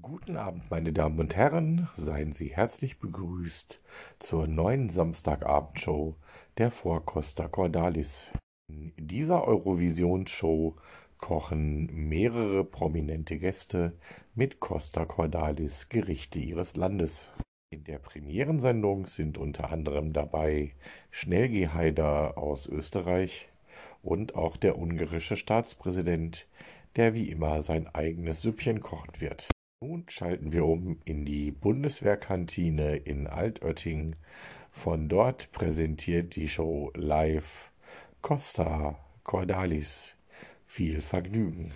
Guten Abend, meine Damen und Herren, seien Sie herzlich begrüßt zur neuen Samstagabendshow der Vorcosta Cordalis. In dieser Eurovision-Show kochen mehrere prominente Gäste mit Costa Cordalis Gerichte ihres Landes. In der Premierensendung sind unter anderem dabei Schnellgeheider aus Österreich und auch der ungarische Staatspräsident, der wie immer sein eigenes Süppchen kochen wird. Nun schalten wir um in die Bundeswehrkantine in Altötting. Von dort präsentiert die Show live Costa Cordalis. Viel Vergnügen.